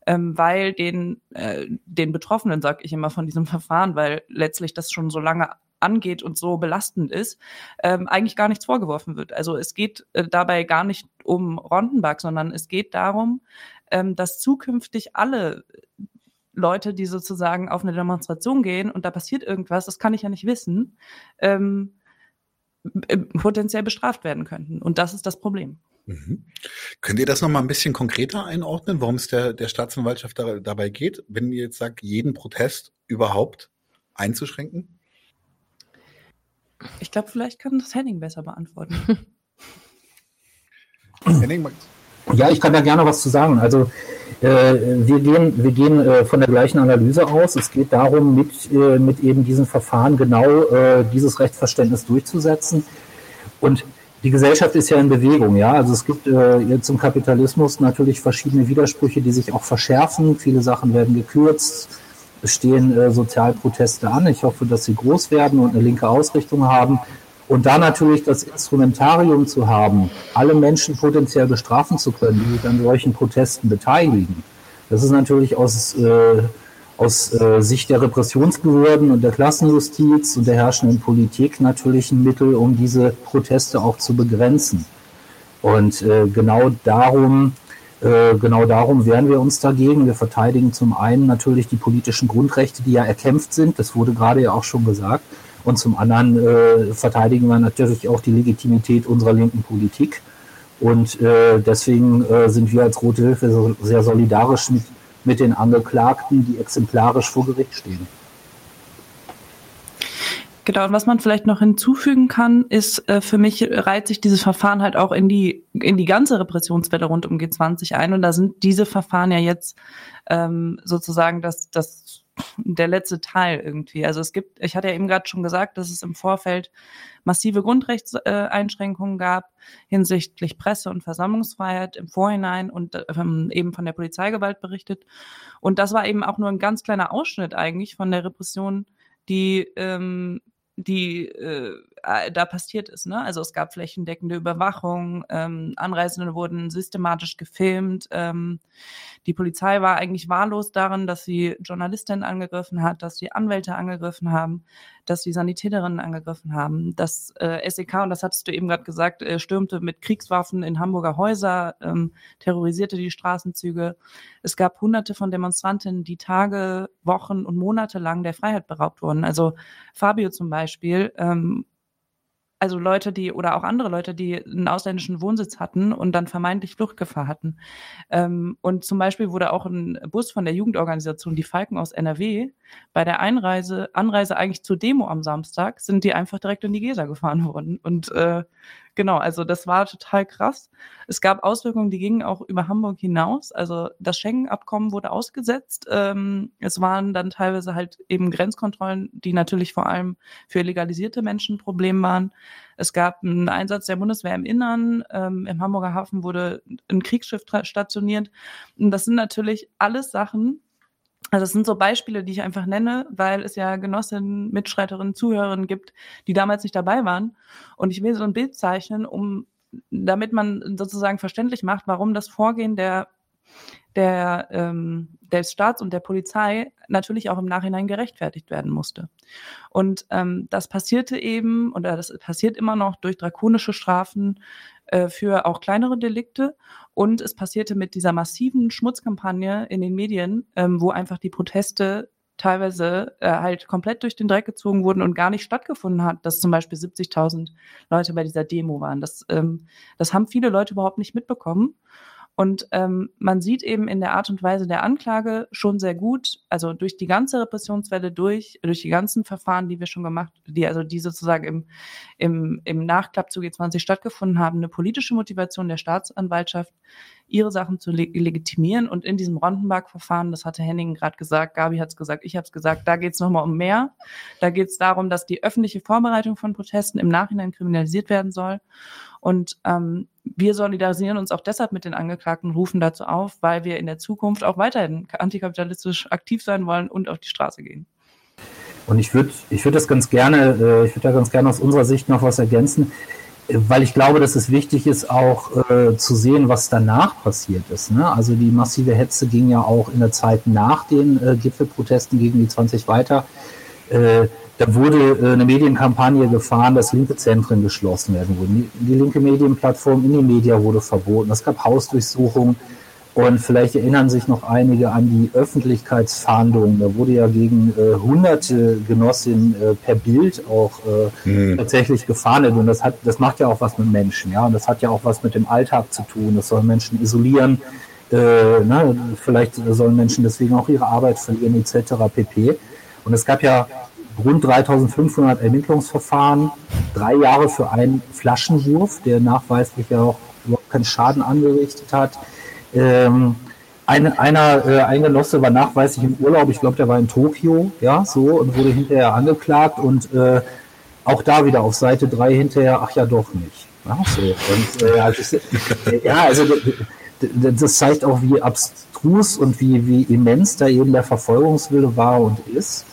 ähm, weil den äh, den Betroffenen sage ich immer von diesem (laughs) Verfahren, weil letztlich das schon so lange angeht und so belastend ist, ähm, eigentlich gar nichts vorgeworfen wird. Also es geht äh, dabei gar nicht um Rondenberg, sondern es geht darum, ähm, dass zukünftig alle Leute, die sozusagen auf eine Demonstration gehen und da passiert irgendwas, das kann ich ja nicht wissen, ähm, potenziell bestraft werden könnten. Und das ist das Problem. Mhm. Könnt ihr das nochmal ein bisschen konkreter einordnen, warum es der, der Staatsanwaltschaft da, dabei geht, wenn ihr jetzt sagt, jeden Protest überhaupt einzuschränken? Ich glaube, vielleicht kann das Henning besser beantworten. (laughs) Henning, ja, ich kann da gerne was zu sagen. Also äh, wir gehen, wir gehen äh, von der gleichen Analyse aus. Es geht darum, mit, äh, mit eben diesen Verfahren genau äh, dieses Rechtsverständnis durchzusetzen. Und die Gesellschaft ist ja in Bewegung, ja. Also es gibt äh, zum Kapitalismus natürlich verschiedene Widersprüche, die sich auch verschärfen. Viele Sachen werden gekürzt. Es stehen äh, Sozialproteste an. Ich hoffe, dass sie groß werden und eine linke Ausrichtung haben. Und da natürlich das Instrumentarium zu haben, alle Menschen potenziell bestrafen zu können, die sich an solchen Protesten beteiligen, das ist natürlich aus, äh, aus äh, Sicht der Repressionsbehörden und der Klassenjustiz und der herrschenden Politik natürlich ein Mittel, um diese Proteste auch zu begrenzen. Und äh, genau darum, äh, genau darum wehren wir uns dagegen. Wir verteidigen zum einen natürlich die politischen Grundrechte, die ja erkämpft sind. Das wurde gerade ja auch schon gesagt. Und zum anderen äh, verteidigen wir natürlich auch die Legitimität unserer linken Politik. Und äh, deswegen äh, sind wir als Rote Hilfe sehr solidarisch mit, mit den Angeklagten, die exemplarisch vor Gericht stehen. Genau, und was man vielleicht noch hinzufügen kann, ist, äh, für mich reiht sich dieses Verfahren halt auch in die, in die ganze Repressionswelle rund um G20 ein. Und da sind diese Verfahren ja jetzt ähm, sozusagen das, das der letzte Teil irgendwie. Also es gibt, ich hatte ja eben gerade schon gesagt, dass es im Vorfeld massive Grundrechtseinschränkungen gab hinsichtlich Presse- und Versammlungsfreiheit im Vorhinein und ähm, eben von der Polizeigewalt berichtet. Und das war eben auch nur ein ganz kleiner Ausschnitt eigentlich von der Repression, die ähm, die äh, da passiert ist. Ne? Also es gab flächendeckende Überwachung, ähm, Anreisende wurden systematisch gefilmt. Ähm, die Polizei war eigentlich wahllos darin, dass sie Journalistinnen angegriffen hat, dass sie Anwälte angegriffen haben, dass sie Sanitäterinnen angegriffen haben. Das äh, SEK, und das hattest du eben gerade gesagt, äh, stürmte mit Kriegswaffen in Hamburger Häuser, ähm, terrorisierte die Straßenzüge. Es gab hunderte von Demonstrantinnen, die Tage, Wochen und Monate lang der Freiheit beraubt wurden. Also Fabio zum Beispiel ähm, also Leute, die oder auch andere Leute, die einen ausländischen Wohnsitz hatten und dann vermeintlich Fluchtgefahr hatten. Ähm, und zum Beispiel wurde auch ein Bus von der Jugendorganisation Die Falken aus NRW bei der Einreise, Anreise eigentlich zur Demo am Samstag, sind die einfach direkt in die Gesa gefahren worden. Und äh, genau, also das war total krass. Es gab Auswirkungen, die gingen auch über Hamburg hinaus. Also das Schengen-Abkommen wurde ausgesetzt. Ähm, es waren dann teilweise halt eben Grenzkontrollen, die natürlich vor allem für legalisierte Menschen ein Problem waren. Es gab einen Einsatz der Bundeswehr im Innern. Ähm, Im Hamburger Hafen wurde ein Kriegsschiff stationiert. Und das sind natürlich alles Sachen, also es sind so Beispiele, die ich einfach nenne, weil es ja Genossinnen, Mitstreiterinnen, Zuhörerinnen gibt, die damals nicht dabei waren. Und ich will so ein Bild zeichnen, um damit man sozusagen verständlich macht, warum das Vorgehen der, der, ähm, des Staats und der Polizei natürlich auch im Nachhinein gerechtfertigt werden musste. Und ähm, das passierte eben, oder das passiert immer noch durch drakonische Strafen äh, für auch kleinere Delikte. Und es passierte mit dieser massiven Schmutzkampagne in den Medien, ähm, wo einfach die Proteste teilweise äh, halt komplett durch den Dreck gezogen wurden und gar nicht stattgefunden hat, dass zum Beispiel 70.000 Leute bei dieser Demo waren. Das, ähm, das haben viele Leute überhaupt nicht mitbekommen. Und ähm, man sieht eben in der Art und Weise der Anklage schon sehr gut, also durch die ganze Repressionswelle durch, durch die ganzen Verfahren, die wir schon gemacht, die also die sozusagen im, im, im Nachklapp zu G20 stattgefunden haben, eine politische Motivation der Staatsanwaltschaft, ihre Sachen zu leg legitimieren. Und in diesem Rondenberg-Verfahren, das hatte Henning gerade gesagt, Gabi hat es gesagt, ich habe es gesagt, da geht es nochmal um mehr. Da geht es darum, dass die öffentliche Vorbereitung von Protesten im Nachhinein kriminalisiert werden soll. Und ähm, wir solidarisieren uns auch deshalb mit den Angeklagten, rufen dazu auf, weil wir in der Zukunft auch weiterhin antikapitalistisch aktiv sein wollen und auf die Straße gehen. Und ich würde ich würd das ganz gerne, äh, ich würde da ganz gerne aus unserer Sicht noch was ergänzen. Weil ich glaube, dass es wichtig ist, auch äh, zu sehen, was danach passiert ist. Ne? Also die massive Hetze ging ja auch in der Zeit nach den äh, Gipfelprotesten gegen die 20 weiter. Äh, da wurde äh, eine Medienkampagne gefahren, dass linke Zentren geschlossen werden wurden. Die, linke Medienplattform in die Media wurde verboten. Es gab Hausdurchsuchungen. Und vielleicht erinnern sich noch einige an die Öffentlichkeitsfahndung. Da wurde ja gegen äh, hunderte Genossinnen äh, per Bild auch äh, mhm. tatsächlich gefahndet. Und das hat, das macht ja auch was mit Menschen, ja. Und das hat ja auch was mit dem Alltag zu tun. Das soll Menschen isolieren. Äh, na, vielleicht sollen Menschen deswegen auch ihre Arbeit verlieren, etc. pp. Und es gab ja rund 3500 Ermittlungsverfahren, drei Jahre für einen Flaschenwurf, der nachweislich ja auch überhaupt keinen Schaden angerichtet hat. Ähm, ein, einer, äh, ein Genosse war nachweislich im Urlaub, ich glaube, der war in Tokio, ja, so, und wurde hinterher angeklagt und äh, auch da wieder auf Seite 3 hinterher, ach ja, doch nicht. Ja, so. Und, äh, also, ja, also das zeigt auch, wie abstrus und wie, wie immens da eben der Verfolgungswille war und ist.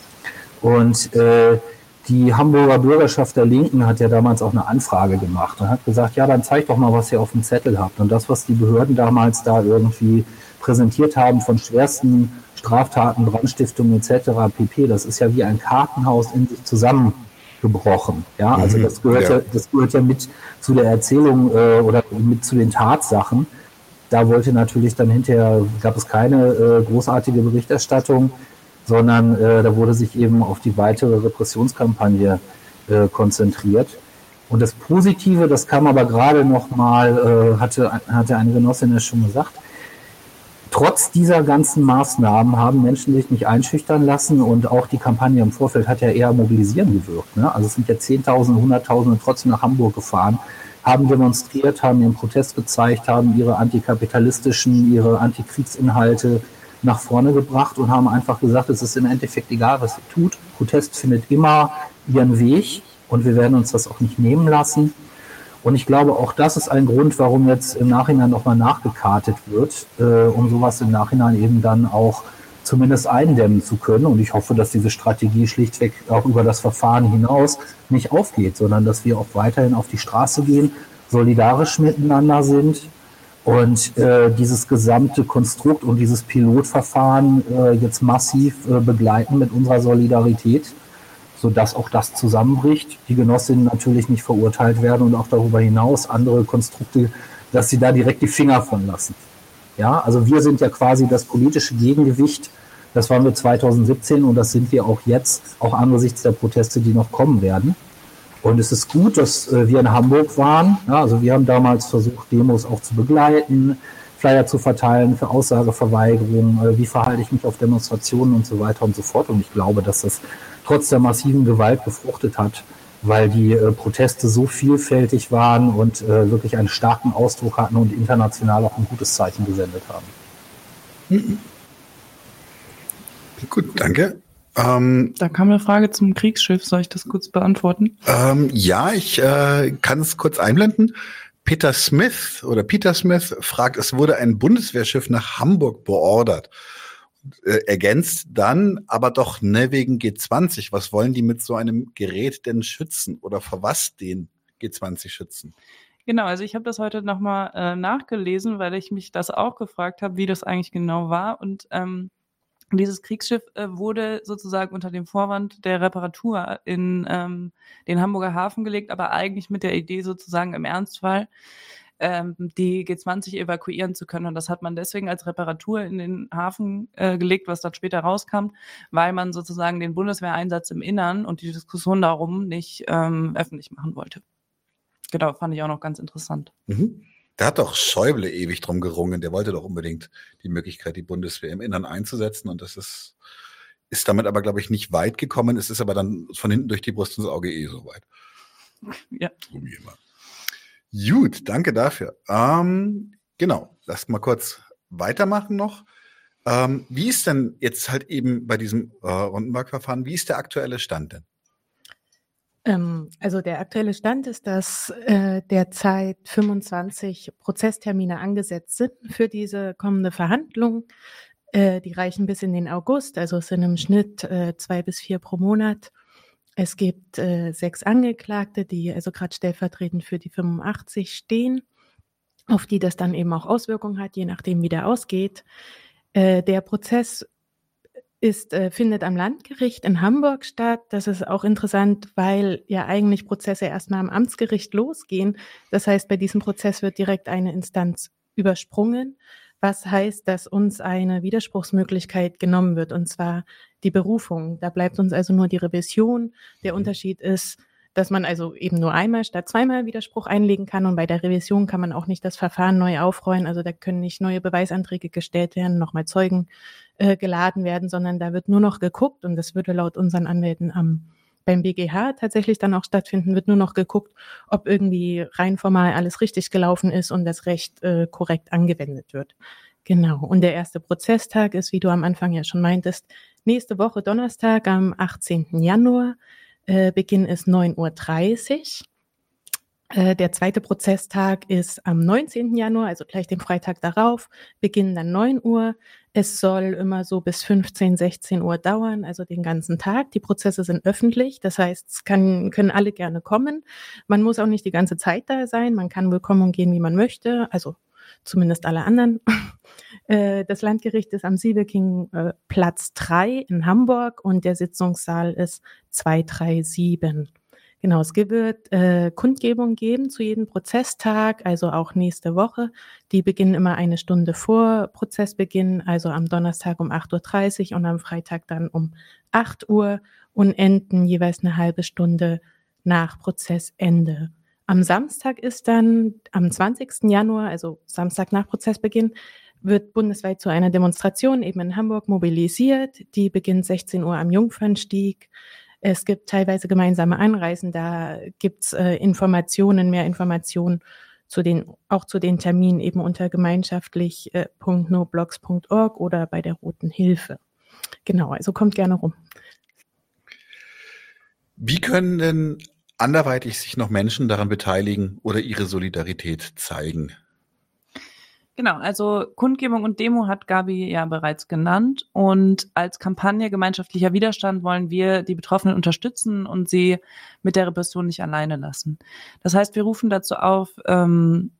Und äh, die Hamburger Bürgerschaft der Linken hat ja damals auch eine Anfrage gemacht und hat gesagt, ja, dann zeigt doch mal, was ihr auf dem Zettel habt. Und das, was die Behörden damals da irgendwie präsentiert haben von schwersten Straftaten, Brandstiftung etc. pp, das ist ja wie ein Kartenhaus in sich zusammengebrochen. Ja, also mhm. das gehört ja. ja, das gehört ja mit zu der Erzählung äh, oder mit zu den Tatsachen. Da wollte natürlich dann hinterher, gab es keine äh, großartige Berichterstattung sondern äh, da wurde sich eben auf die weitere Repressionskampagne äh, konzentriert. Und das Positive, das kam aber gerade nochmal, äh, hatte, hatte eine Genossin ja schon gesagt, trotz dieser ganzen Maßnahmen haben Menschen sich nicht einschüchtern lassen und auch die Kampagne im Vorfeld hat ja eher mobilisieren gewirkt. Ne? Also es sind ja Zehntausende, Hunderttausende trotzdem nach Hamburg gefahren, haben demonstriert, haben ihren Protest gezeigt, haben ihre antikapitalistischen, ihre Antikriegsinhalte nach vorne gebracht und haben einfach gesagt, es ist im Endeffekt egal, was ihr tut. Protest findet immer ihren Weg und wir werden uns das auch nicht nehmen lassen. Und ich glaube, auch das ist ein Grund, warum jetzt im Nachhinein nochmal nachgekartet wird, äh, um sowas im Nachhinein eben dann auch zumindest eindämmen zu können. Und ich hoffe, dass diese Strategie schlichtweg auch über das Verfahren hinaus nicht aufgeht, sondern dass wir auch weiterhin auf die Straße gehen, solidarisch miteinander sind und äh, dieses gesamte Konstrukt und dieses Pilotverfahren äh, jetzt massiv äh, begleiten mit unserer Solidarität, sodass auch das zusammenbricht. Die Genossinnen natürlich nicht verurteilt werden und auch darüber hinaus andere Konstrukte, dass sie da direkt die Finger von lassen. Ja, also wir sind ja quasi das politische Gegengewicht. Das waren wir 2017 und das sind wir auch jetzt, auch angesichts der Proteste, die noch kommen werden. Und es ist gut, dass äh, wir in Hamburg waren. Ja, also wir haben damals versucht, Demos auch zu begleiten, Flyer zu verteilen für Aussageverweigerung, äh, wie verhalte ich mich auf Demonstrationen und so weiter und so fort. Und ich glaube, dass das trotz der massiven Gewalt gefruchtet hat, weil die äh, Proteste so vielfältig waren und äh, wirklich einen starken Ausdruck hatten und international auch ein gutes Zeichen gesendet haben. Gut, danke. Ähm, da kam eine Frage zum Kriegsschiff. Soll ich das kurz beantworten? Ähm, ja, ich äh, kann es kurz einblenden. Peter Smith oder Peter Smith fragt, es wurde ein Bundeswehrschiff nach Hamburg beordert. Äh, ergänzt dann, aber doch ne wegen G20. Was wollen die mit so einem Gerät denn schützen oder vor was den G20 schützen? Genau, also ich habe das heute nochmal äh, nachgelesen, weil ich mich das auch gefragt habe, wie das eigentlich genau war. Und ähm, dieses Kriegsschiff äh, wurde sozusagen unter dem Vorwand der Reparatur in ähm, den Hamburger Hafen gelegt, aber eigentlich mit der Idee sozusagen im Ernstfall ähm, die G20 evakuieren zu können. Und das hat man deswegen als Reparatur in den Hafen äh, gelegt, was dann später rauskam, weil man sozusagen den Bundeswehreinsatz im Innern und die Diskussion darum nicht ähm, öffentlich machen wollte. Genau, fand ich auch noch ganz interessant. Mhm. Da hat doch Schäuble ewig drum gerungen. Der wollte doch unbedingt die Möglichkeit, die Bundeswehr im Innern einzusetzen. Und das ist, ist damit aber, glaube ich, nicht weit gekommen. Es ist aber dann von hinten durch die Brust ins Auge eh so weit. (laughs) Ja. So wie immer. Gut, danke dafür. Ähm, genau, lasst mal kurz weitermachen noch. Ähm, wie ist denn jetzt halt eben bei diesem äh, Rundenberg-Verfahren, wie ist der aktuelle Stand denn? Ähm, also der aktuelle Stand ist, dass äh, derzeit 25 Prozesstermine angesetzt sind für diese kommende Verhandlung. Äh, die reichen bis in den August, also es sind im Schnitt äh, zwei bis vier pro Monat. Es gibt äh, sechs Angeklagte, die also gerade stellvertretend für die 85 stehen, auf die das dann eben auch Auswirkungen hat, je nachdem, wie der ausgeht. Äh, der Prozess ist, äh, findet am Landgericht in Hamburg statt. Das ist auch interessant, weil ja eigentlich Prozesse erstmal am Amtsgericht losgehen. Das heißt, bei diesem Prozess wird direkt eine Instanz übersprungen, was heißt, dass uns eine Widerspruchsmöglichkeit genommen wird, und zwar die Berufung. Da bleibt uns also nur die Revision. Der mhm. Unterschied ist, dass man also eben nur einmal statt zweimal Widerspruch einlegen kann und bei der Revision kann man auch nicht das Verfahren neu aufrollen. Also da können nicht neue Beweisanträge gestellt werden, nochmal Zeugen äh, geladen werden, sondern da wird nur noch geguckt und das würde laut unseren Anwälten am beim BGH tatsächlich dann auch stattfinden, wird nur noch geguckt, ob irgendwie rein formal alles richtig gelaufen ist und das Recht äh, korrekt angewendet wird. Genau. Und der erste Prozesstag ist, wie du am Anfang ja schon meintest, nächste Woche Donnerstag am 18. Januar. Äh, Beginn ist 9.30 Uhr. Äh, der zweite Prozesstag ist am 19. Januar, also gleich den Freitag darauf, Beginn dann 9 Uhr. Es soll immer so bis 15, 16 Uhr dauern, also den ganzen Tag. Die Prozesse sind öffentlich, das heißt, es kann, können alle gerne kommen. Man muss auch nicht die ganze Zeit da sein, man kann willkommen gehen, wie man möchte, also zumindest alle anderen. (laughs) Äh, das Landgericht ist am Siebeking äh, Platz 3 in Hamburg und der Sitzungssaal ist 237. Genau, es wird äh, Kundgebung geben zu jedem Prozesstag, also auch nächste Woche. Die beginnen immer eine Stunde vor Prozessbeginn, also am Donnerstag um 8.30 Uhr und am Freitag dann um 8 Uhr und enden jeweils eine halbe Stunde nach Prozessende. Am Samstag ist dann am 20. Januar, also Samstag nach Prozessbeginn, wird bundesweit zu einer Demonstration eben in Hamburg mobilisiert. Die beginnt 16 Uhr am Jungfernstieg. Es gibt teilweise gemeinsame Anreisen, da gibt's äh, Informationen, mehr Informationen zu den, auch zu den Terminen eben unter gemeinschaftlich.noblogs.org oder bei der Roten Hilfe. Genau, also kommt gerne rum. Wie können denn anderweitig sich noch Menschen daran beteiligen oder ihre Solidarität zeigen? Genau, also Kundgebung und Demo hat Gabi ja bereits genannt. Und als Kampagne gemeinschaftlicher Widerstand wollen wir die Betroffenen unterstützen und sie mit der Repression nicht alleine lassen. Das heißt, wir rufen dazu auf, ähm,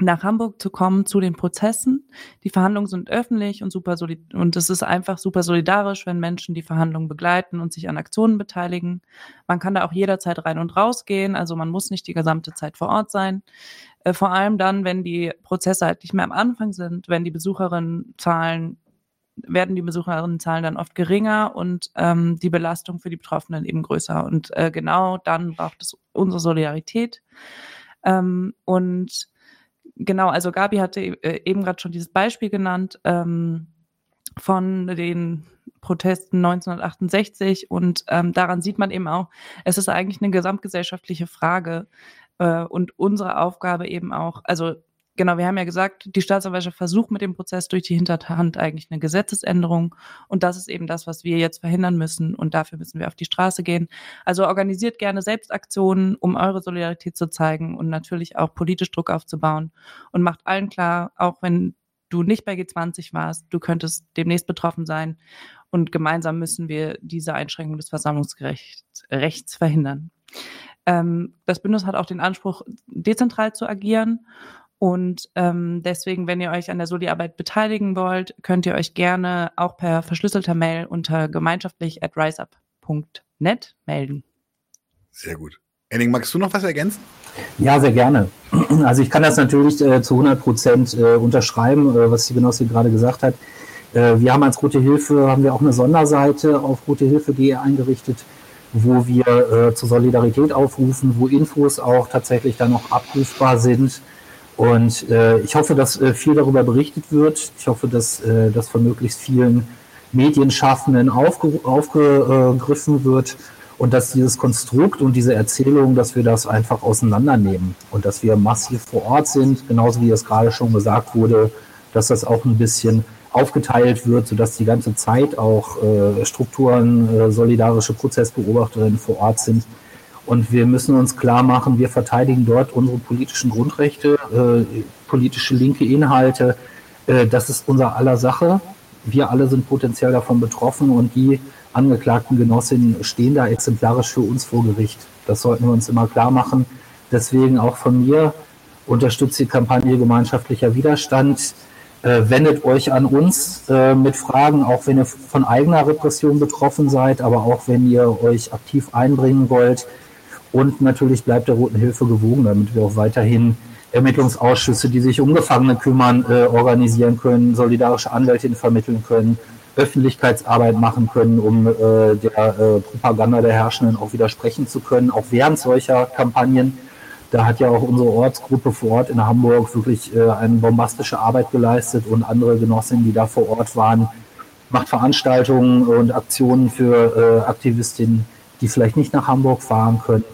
nach Hamburg zu kommen zu den Prozessen. Die Verhandlungen sind öffentlich und super und es ist einfach super solidarisch, wenn Menschen die Verhandlungen begleiten und sich an Aktionen beteiligen. Man kann da auch jederzeit rein und raus gehen, also man muss nicht die gesamte Zeit vor Ort sein. Äh, vor allem dann, wenn die Prozesse halt nicht mehr am Anfang sind, wenn die Besucherinnenzahlen werden die Besucherinnenzahlen dann oft geringer und ähm, die Belastung für die Betroffenen eben größer. Und äh, genau dann braucht es unsere Solidarität. Ähm, und genau, also Gabi hatte äh, eben gerade schon dieses Beispiel genannt ähm, von den Protesten 1968 und ähm, daran sieht man eben auch, es ist eigentlich eine gesamtgesellschaftliche Frage, äh, und unsere Aufgabe eben auch, also genau, wir haben ja gesagt, die Staatsanwaltschaft versucht mit dem Prozess durch die Hinterhand eigentlich eine Gesetzesänderung. Und das ist eben das, was wir jetzt verhindern müssen. Und dafür müssen wir auf die Straße gehen. Also organisiert gerne Selbstaktionen, um eure Solidarität zu zeigen und natürlich auch politisch Druck aufzubauen. Und macht allen klar, auch wenn du nicht bei G20 warst, du könntest demnächst betroffen sein. Und gemeinsam müssen wir diese Einschränkung des Versammlungsrechts verhindern. Ähm, das Bündnis hat auch den Anspruch, dezentral zu agieren. Und ähm, deswegen, wenn ihr euch an der Soli-Arbeit beteiligen wollt, könnt ihr euch gerne auch per verschlüsselter Mail unter gemeinschaftlich at riseup.net melden. Sehr gut. Henning, magst du noch was ergänzen? Ja, sehr gerne. Also ich kann das natürlich äh, zu 100 Prozent äh, unterschreiben, äh, was die Genossin gerade gesagt hat. Äh, wir haben als Rote Hilfe, haben wir auch eine Sonderseite auf rotehilfe.de eingerichtet, wo wir äh, zur Solidarität aufrufen, wo Infos auch tatsächlich dann noch abrufbar sind. Und äh, ich hoffe, dass äh, viel darüber berichtet wird. Ich hoffe, dass äh, das von möglichst vielen Medienschaffenden aufge aufgegriffen wird und dass dieses Konstrukt und diese Erzählung, dass wir das einfach auseinandernehmen und dass wir massiv vor Ort sind, genauso wie es gerade schon gesagt wurde, dass das auch ein bisschen aufgeteilt wird, sodass die ganze Zeit auch äh, Strukturen, äh, solidarische Prozessbeobachterinnen vor Ort sind. Und wir müssen uns klar machen, wir verteidigen dort unsere politischen Grundrechte, äh, politische linke Inhalte. Äh, das ist unser aller Sache. Wir alle sind potenziell davon betroffen und die angeklagten Genossinnen stehen da exemplarisch für uns vor Gericht. Das sollten wir uns immer klar machen. Deswegen auch von mir unterstützt die Kampagne Gemeinschaftlicher Widerstand. Äh, wendet euch an uns äh, mit Fragen, auch wenn ihr von eigener Repression betroffen seid, aber auch wenn ihr euch aktiv einbringen wollt. Und natürlich bleibt der Roten Hilfe gewogen, damit wir auch weiterhin Ermittlungsausschüsse, die sich um Gefangene kümmern, äh, organisieren können, solidarische Anwältinnen vermitteln können, Öffentlichkeitsarbeit machen können, um äh, der äh, Propaganda der Herrschenden auch widersprechen zu können, auch während solcher Kampagnen. Da hat ja auch unsere Ortsgruppe vor Ort in Hamburg wirklich äh, eine bombastische Arbeit geleistet und andere Genossinnen, die da vor Ort waren, macht Veranstaltungen und Aktionen für äh, Aktivistinnen, die vielleicht nicht nach Hamburg fahren können,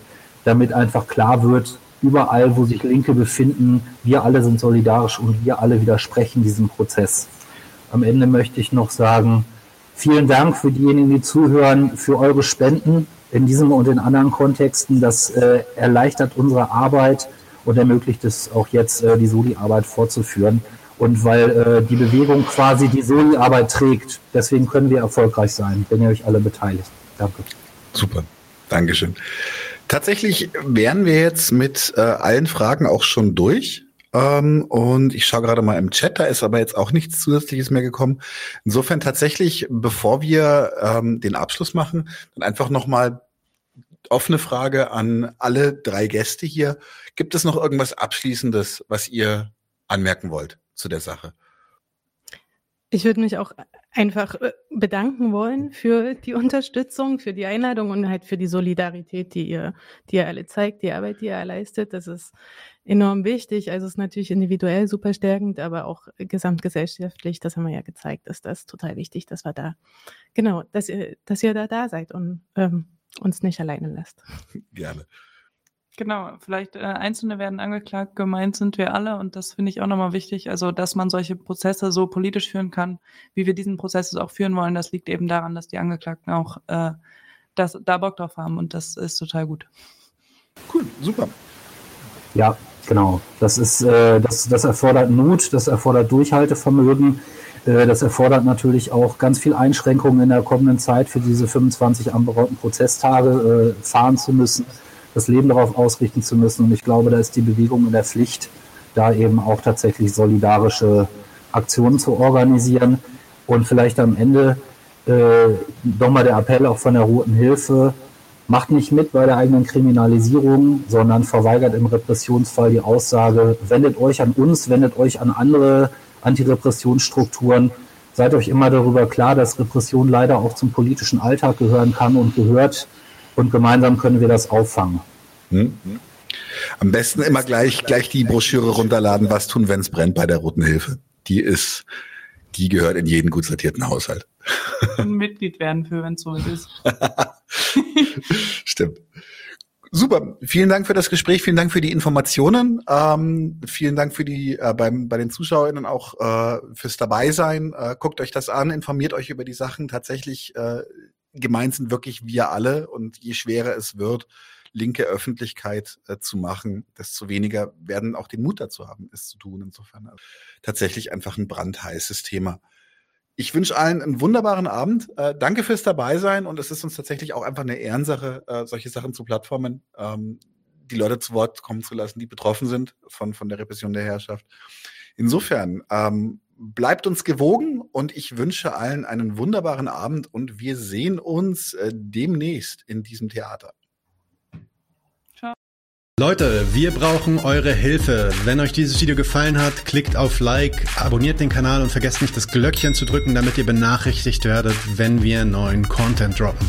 damit einfach klar wird, überall, wo sich Linke befinden, wir alle sind solidarisch und wir alle widersprechen diesem Prozess. Am Ende möchte ich noch sagen, vielen Dank für diejenigen, die zuhören, für eure Spenden in diesem und in anderen Kontexten. Das äh, erleichtert unsere Arbeit und ermöglicht es auch jetzt, äh, die Soli-Arbeit fortzuführen. Und weil äh, die Bewegung quasi die Soli-Arbeit trägt, deswegen können wir erfolgreich sein, wenn ihr euch alle beteiligt. Danke. Super. Dankeschön. Tatsächlich wären wir jetzt mit äh, allen Fragen auch schon durch. Ähm, und ich schaue gerade mal im Chat, da ist aber jetzt auch nichts Zusätzliches mehr gekommen. Insofern tatsächlich, bevor wir ähm, den Abschluss machen, dann einfach nochmal offene Frage an alle drei Gäste hier. Gibt es noch irgendwas Abschließendes, was ihr anmerken wollt zu der Sache? Ich würde mich auch einfach äh, bedanken wollen für die Unterstützung, für die Einladung und halt für die Solidarität, die ihr, die ihr alle zeigt, die Arbeit, die ihr leistet. Das ist enorm wichtig. Also es ist natürlich individuell super stärkend, aber auch gesamtgesellschaftlich, das haben wir ja gezeigt, ist das total wichtig, dass wir da, genau, dass ihr, dass ihr da da seid und ähm, uns nicht alleine lasst. (laughs) Gerne. Genau, vielleicht äh, Einzelne werden angeklagt, gemeint sind wir alle und das finde ich auch nochmal wichtig. Also, dass man solche Prozesse so politisch führen kann, wie wir diesen Prozess auch führen wollen, das liegt eben daran, dass die Angeklagten auch äh, das, da Bock drauf haben und das ist total gut. Cool, super. Ja, genau. Das ist, äh, das, das erfordert Mut, das erfordert Durchhaltevermögen. Äh, das erfordert natürlich auch ganz viel Einschränkungen in der kommenden Zeit für diese 25 anberauten Prozesstage äh, fahren zu müssen, das Leben darauf ausrichten zu müssen. Und ich glaube, da ist die Bewegung in der Pflicht, da eben auch tatsächlich solidarische Aktionen zu organisieren. Und vielleicht am Ende äh, nochmal der Appell auch von der Roten Hilfe, macht nicht mit bei der eigenen Kriminalisierung, sondern verweigert im Repressionsfall die Aussage, wendet euch an uns, wendet euch an andere Antirepressionsstrukturen. Seid euch immer darüber klar, dass Repression leider auch zum politischen Alltag gehören kann und gehört. Und gemeinsam können wir das auffangen. Hm? Am besten immer gleich, gleich die Broschüre runterladen, was tun, wenn es brennt bei der Roten Hilfe. Die ist, die gehört in jeden gut sortierten Haushalt. (laughs) Und Mitglied werden für, wenn es so ist. (laughs) Stimmt. Super, vielen Dank für das Gespräch, vielen Dank für die Informationen, ähm, vielen Dank für die äh, beim, bei den ZuschauerInnen auch äh, fürs Dabeisein. Äh, guckt euch das an, informiert euch über die Sachen. Tatsächlich äh, gemeint sind wirklich wir alle und je schwerer es wird, linke Öffentlichkeit äh, zu machen, desto weniger werden auch den Mut dazu haben, es zu tun. Insofern also tatsächlich einfach ein brandheißes Thema. Ich wünsche allen einen wunderbaren Abend. Äh, danke fürs Dabeisein und es ist uns tatsächlich auch einfach eine Ehrensache, äh, solche Sachen zu Plattformen, ähm, die Leute zu Wort kommen zu lassen, die betroffen sind von, von der Repression der Herrschaft. Insofern ähm, bleibt uns gewogen und ich wünsche allen einen wunderbaren Abend und wir sehen uns äh, demnächst in diesem Theater. Leute, wir brauchen eure Hilfe. Wenn euch dieses Video gefallen hat, klickt auf Like, abonniert den Kanal und vergesst nicht das Glöckchen zu drücken, damit ihr benachrichtigt werdet, wenn wir neuen Content droppen.